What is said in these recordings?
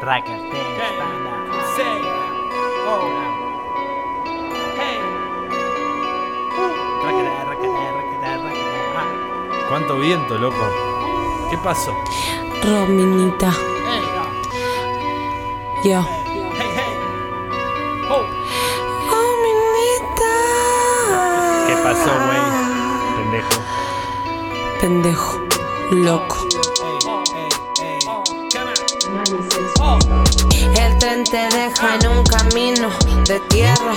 Trácate, ¿Cuánto viento, loco? ¿Qué pasó? Rominita. Yo. Rominita. ¿Qué pasó, güey? Pendejo. Pendejo. Loco. El tren te deja en un camino de tierra.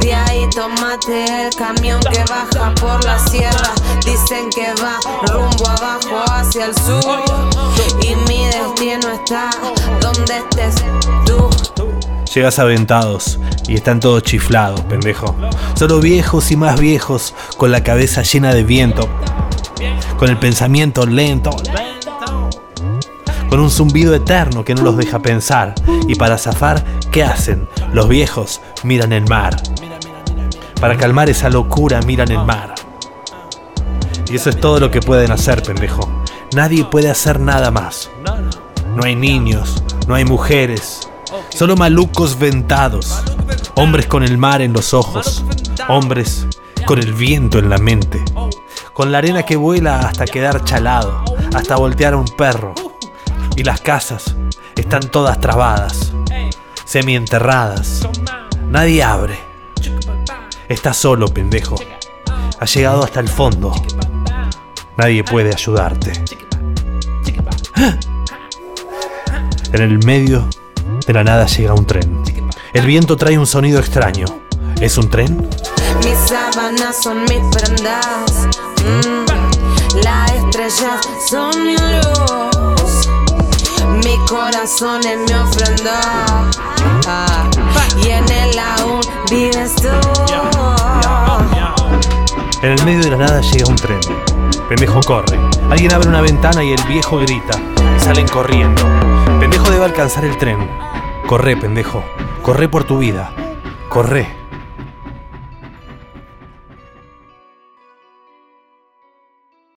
De ahí tomate el camión que baja por la sierra. Dicen que va rumbo abajo hacia el sur. Y mi destino está donde estés tú. Llegas aventados y están todos chiflados, pendejo. Solo viejos y más viejos, con la cabeza llena de viento, con el pensamiento lento, con un zumbido eterno que no los deja pensar. Y para zafar, ¿qué hacen? Los viejos miran el mar. Para calmar esa locura, miran el mar. Y eso es todo lo que pueden hacer, pendejo. Nadie puede hacer nada más. No hay niños, no hay mujeres, solo malucos ventados. Hombres con el mar en los ojos, hombres con el viento en la mente, con la arena que vuela hasta quedar chalado, hasta voltear a un perro. Y las casas están todas trabadas, semienterradas. Nadie abre. Estás solo, pendejo. Has llegado hasta el fondo. Nadie puede ayudarte. En el medio de la nada llega un tren. El viento trae un sonido extraño. ¿Es un tren? Mis sábanas son mis prendas. Mm, Las estrellas son mi luz. Ah, y en aún vives tú. En el medio de la nada llega un tren. Pendejo corre. Alguien abre una ventana y el viejo grita. Salen corriendo. Pendejo debe alcanzar el tren. Corre, pendejo. Corre por tu vida. Corre.